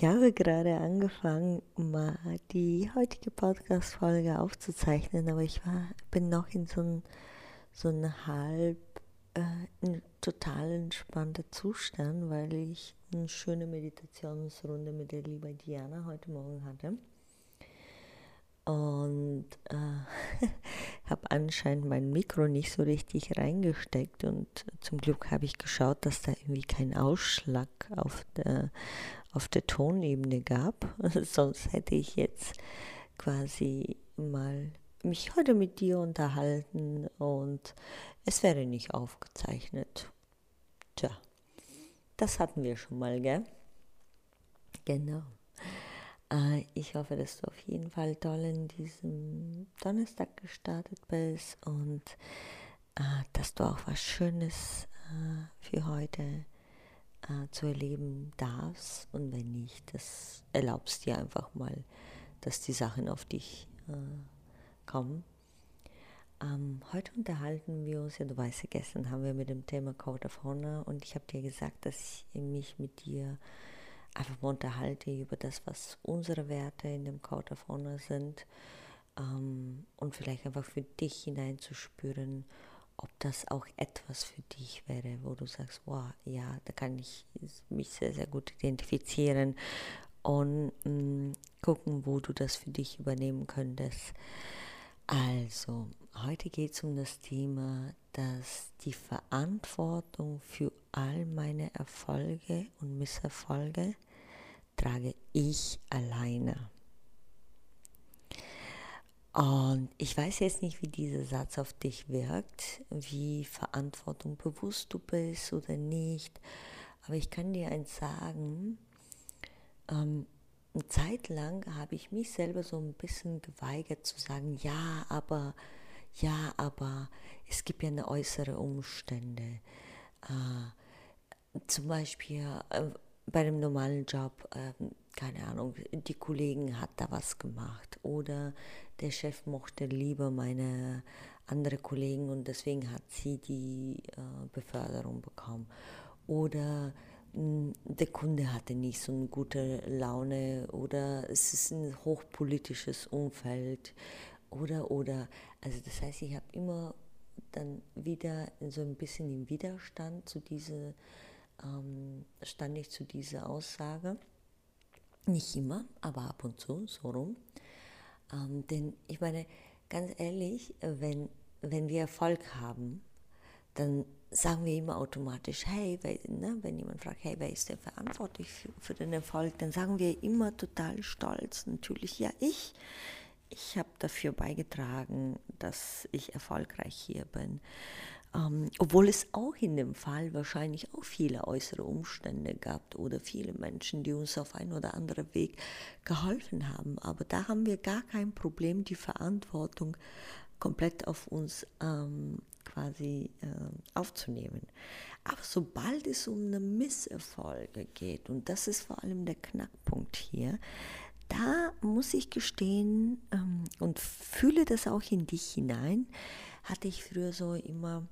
Ich habe gerade angefangen, mal die heutige Podcast-Folge aufzuzeichnen, aber ich war, bin noch in so einem so ein halb äh, total entspannter Zustand, weil ich eine schöne Meditationsrunde mit der lieben Diana heute Morgen hatte. Und äh, habe anscheinend mein Mikro nicht so richtig reingesteckt und zum Glück habe ich geschaut, dass da irgendwie kein Ausschlag auf der, auf der Tonebene gab. Sonst hätte ich jetzt quasi mal mich heute mit dir unterhalten und es wäre nicht aufgezeichnet. Tja, das hatten wir schon mal, gell? Genau. Äh, ich hoffe, dass du auf jeden Fall toll in diesem Donnerstag gestartet bist und äh, dass du auch was Schönes äh, für heute zu erleben darfst. Und wenn nicht, das erlaubst dir einfach mal, dass die Sachen auf dich kommen. Ähm, heute unterhalten wir uns, ja du weißt gestern haben wir mit dem Thema Code of Honor und ich habe dir gesagt, dass ich mich mit dir einfach mal unterhalte über das, was unsere Werte in dem Code of Honor sind ähm, und vielleicht einfach für dich hineinzuspüren, ob das auch etwas für dich wäre, wo du sagst, wow, ja, da kann ich mich sehr, sehr gut identifizieren und mh, mm, gucken, wo du das für dich übernehmen könntest. Also, heute geht es um das Thema, dass die Verantwortung für all meine Erfolge und Misserfolge trage ich alleine. Und ich weiß jetzt nicht, wie dieser Satz auf dich wirkt, wie verantwortungsbewusst du bist oder nicht, aber ich kann dir eins sagen, ähm, eine Zeit lang habe ich mich selber so ein bisschen geweigert zu sagen, ja, aber, ja, aber es gibt ja eine äußere Umstände. Äh, zum Beispiel, äh, bei einem normalen Job, ähm, keine Ahnung, die Kollegen hat da was gemacht oder der Chef mochte lieber meine andere Kollegen und deswegen hat sie die äh, Beförderung bekommen. Oder mh, hm, der Kunde hatte nicht so eine gute Laune oder es ist ein hochpolitisches Umfeld oder oder. Also das heißt ich habe immer dann wieder so ein bisschen im Widerstand zu dieser ähm, stand ich zu dieser Aussage. Nicht immer, aber ab und zu, so rum. Ähm, denn ich meine, ganz ehrlich, wenn, wenn wir Erfolg haben, dann sagen wir immer automatisch, hey, weil, ne, wenn jemand fragt, hey, wer ist denn verantwortlich für, für, den Erfolg, dann sagen wir immer total stolz, natürlich, ja, ich. Ich habe dafür beigetragen, dass ich erfolgreich hier bin. Ähm, obwohl es auch in dem Fall wahrscheinlich auch viele äußere Umstände gab oder viele Menschen, die uns auf ein oder anderen Weg geholfen haben. Aber da haben wir gar kein Problem, die Verantwortung komplett auf uns ähm, quasi äh, aufzunehmen. Aber sobald es um eine Misserfolge geht, und das ist vor allem der Knackpunkt hier, da muss ich gestehen ähm, und fühle das auch in dich hinein, hatte ich früher so immer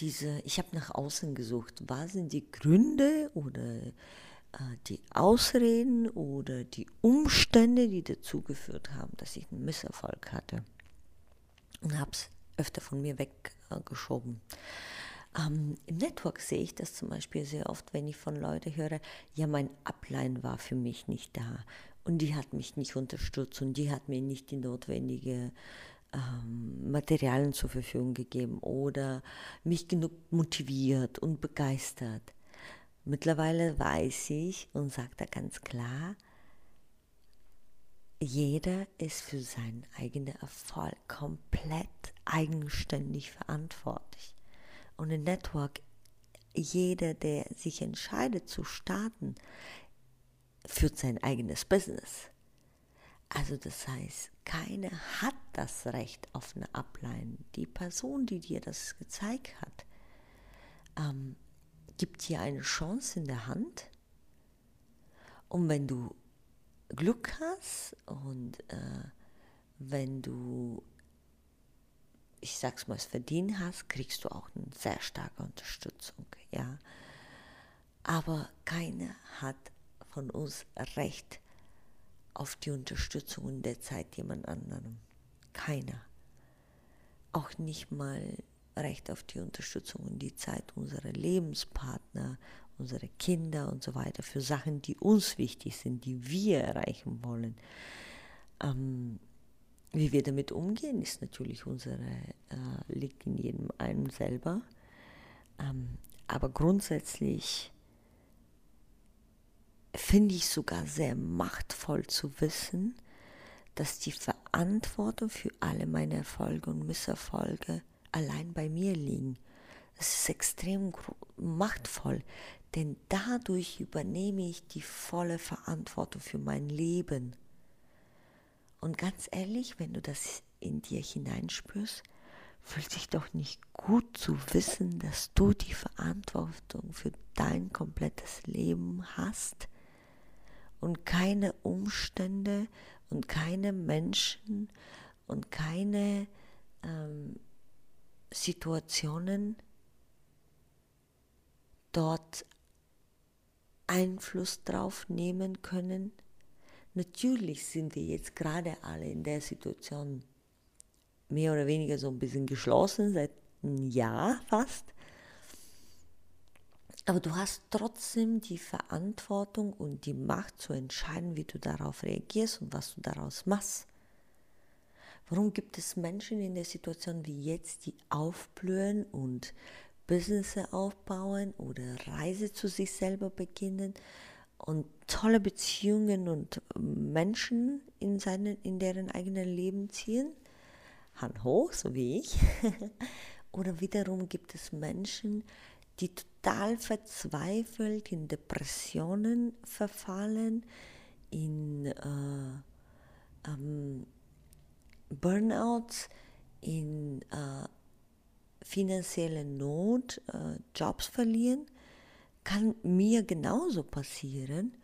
diese, ich habe nach außen gesucht, was sind die Gründe oder äh, die Ausreden oder die Umstände, die dazu geführt haben, dass ich einen Misserfolg hatte. Und habe es öfter von mir weggeschoben. Ähm, Im Network sehe ich das zum Beispiel sehr oft, wenn ich von Leuten höre, ja, mein Upline war für mich nicht da und die hat mich nicht unterstützt und die hat mir nicht die notwendige Materialien zur Verfügung gegeben oder mich genug motiviert und begeistert. Mittlerweile weiß ich und sage da ganz klar, jeder ist für seinen eigenen Erfolg komplett eigenständig verantwortlich. Und im Network, jeder, der sich entscheidet zu starten, führt sein eigenes Business. Also das heißt, keiner hat das Recht auf eine Ablehnung. Die Person, die dir das gezeigt hat, ähm, gibt dir eine Chance in der Hand. Und wenn du Glück hast und äh, wenn du, ich sag's mal, es verdient hast, kriegst du auch eine sehr starke Unterstützung. Ja? Aber keiner hat von uns Recht auf die Unterstützung in der Zeit jemand anderem. Keiner. Auch nicht mal Recht auf die Unterstützung in die Zeit unserer Lebenspartner, unsere Kinder und so weiter für Sachen, die uns wichtig sind, die wir erreichen wollen. Ähm, wie wir damit umgehen, ist natürlich unsere, äh, liegt in jedem einen selber. Ähm, aber grundsätzlich finde ich sogar sehr machtvoll zu wissen, dass die Verantwortung für alle meine Erfolge und Misserfolge allein bei mir liegen. Das ist extrem machtvoll, denn dadurch übernehme ich die volle Verantwortung für mein Leben. Und ganz ehrlich, wenn du das in dir hineinspürst, fühlt sich doch nicht gut zu wissen, dass du die Verantwortung für dein komplettes Leben hast und keine Umstände und keine Menschen und keine ähm, Situationen dort Einfluss drauf nehmen können. Natürlich sind wir jetzt gerade alle in der Situation mehr oder weniger so ein bisschen geschlossen, seit einem Jahr fast. Aber du hast trotzdem die Verantwortung und die Macht zu entscheiden, wie du darauf reagierst und was du daraus machst. Warum gibt es Menschen in der Situation wie jetzt, die aufblühen und Business aufbauen oder Reise zu sich selber beginnen und tolle Beziehungen und Menschen in, seinen, in deren eigenen Leben ziehen? Hand hoch, so wie ich. oder wiederum gibt es Menschen, die total verzweifelt in Depressionen verfallen, in äh, ähm, Burnouts, in äh, finanzielle Not, äh, Jobs verlieren, kann mir genauso passieren.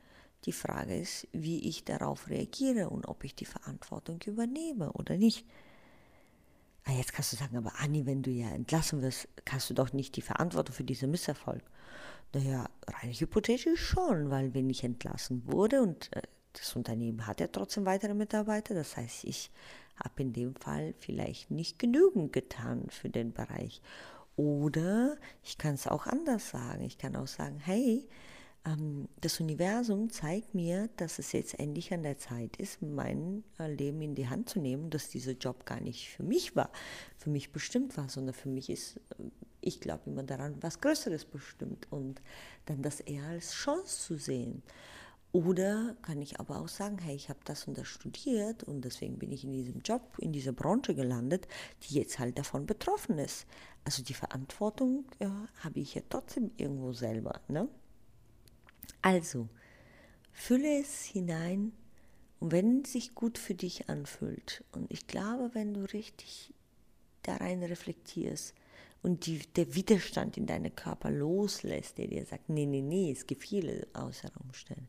Die Frage ist, wie ich darauf reagiere und ob ich die Verantwortung übernehme oder nicht. Ah, jetzt kannst du sagen, aber Anni, wenn du ja entlassen wirst, hast du doch nicht die Verantwortung für diesen Misserfolg. Naja, rein hypothetisch schon, weil wenn ich entlassen wurde und äh, das Unternehmen hat ja trotzdem weitere Mitarbeiter, das heißt, ich habe in dem Fall vielleicht nicht genügend getan für den Bereich. Oder ich kann es auch anders sagen. Ich kann auch sagen, hey, das Universum zeigt mir, dass es jetzt endlich an der Zeit ist, mein äh, Leben in die Hand zu nehmen, dass dieser Job gar nicht für mich war, für mich bestimmt war, sondern für mich ist, äh, ich glaube immer daran, was Größeres bestimmt und dann das eher als Chance zu sehen. Oder kann ich aber auch sagen, hey, ich habe das und das studiert und deswegen bin ich in diesem Job, in dieser Branche gelandet, die jetzt halt davon betroffen ist. Also die Verantwortung ja, habe ich ja trotzdem irgendwo selber. Ne? Also, fülle es hinein und wenn es sich gut für dich anfühlt, und ich glaube, wenn du richtig da rein reflektierst und die, der Widerstand in deinem Körper loslässt, der dir sagt, nee, nee, nee, es gibt viele äußere Umstände,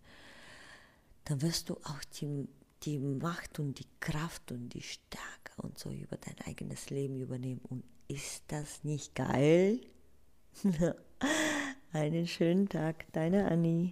dann wirst du auch die, die Macht und die Kraft und die Stärke und so über dein eigenes Leben übernehmen. Und ist das nicht geil? Einen schönen Tag, deine Annie.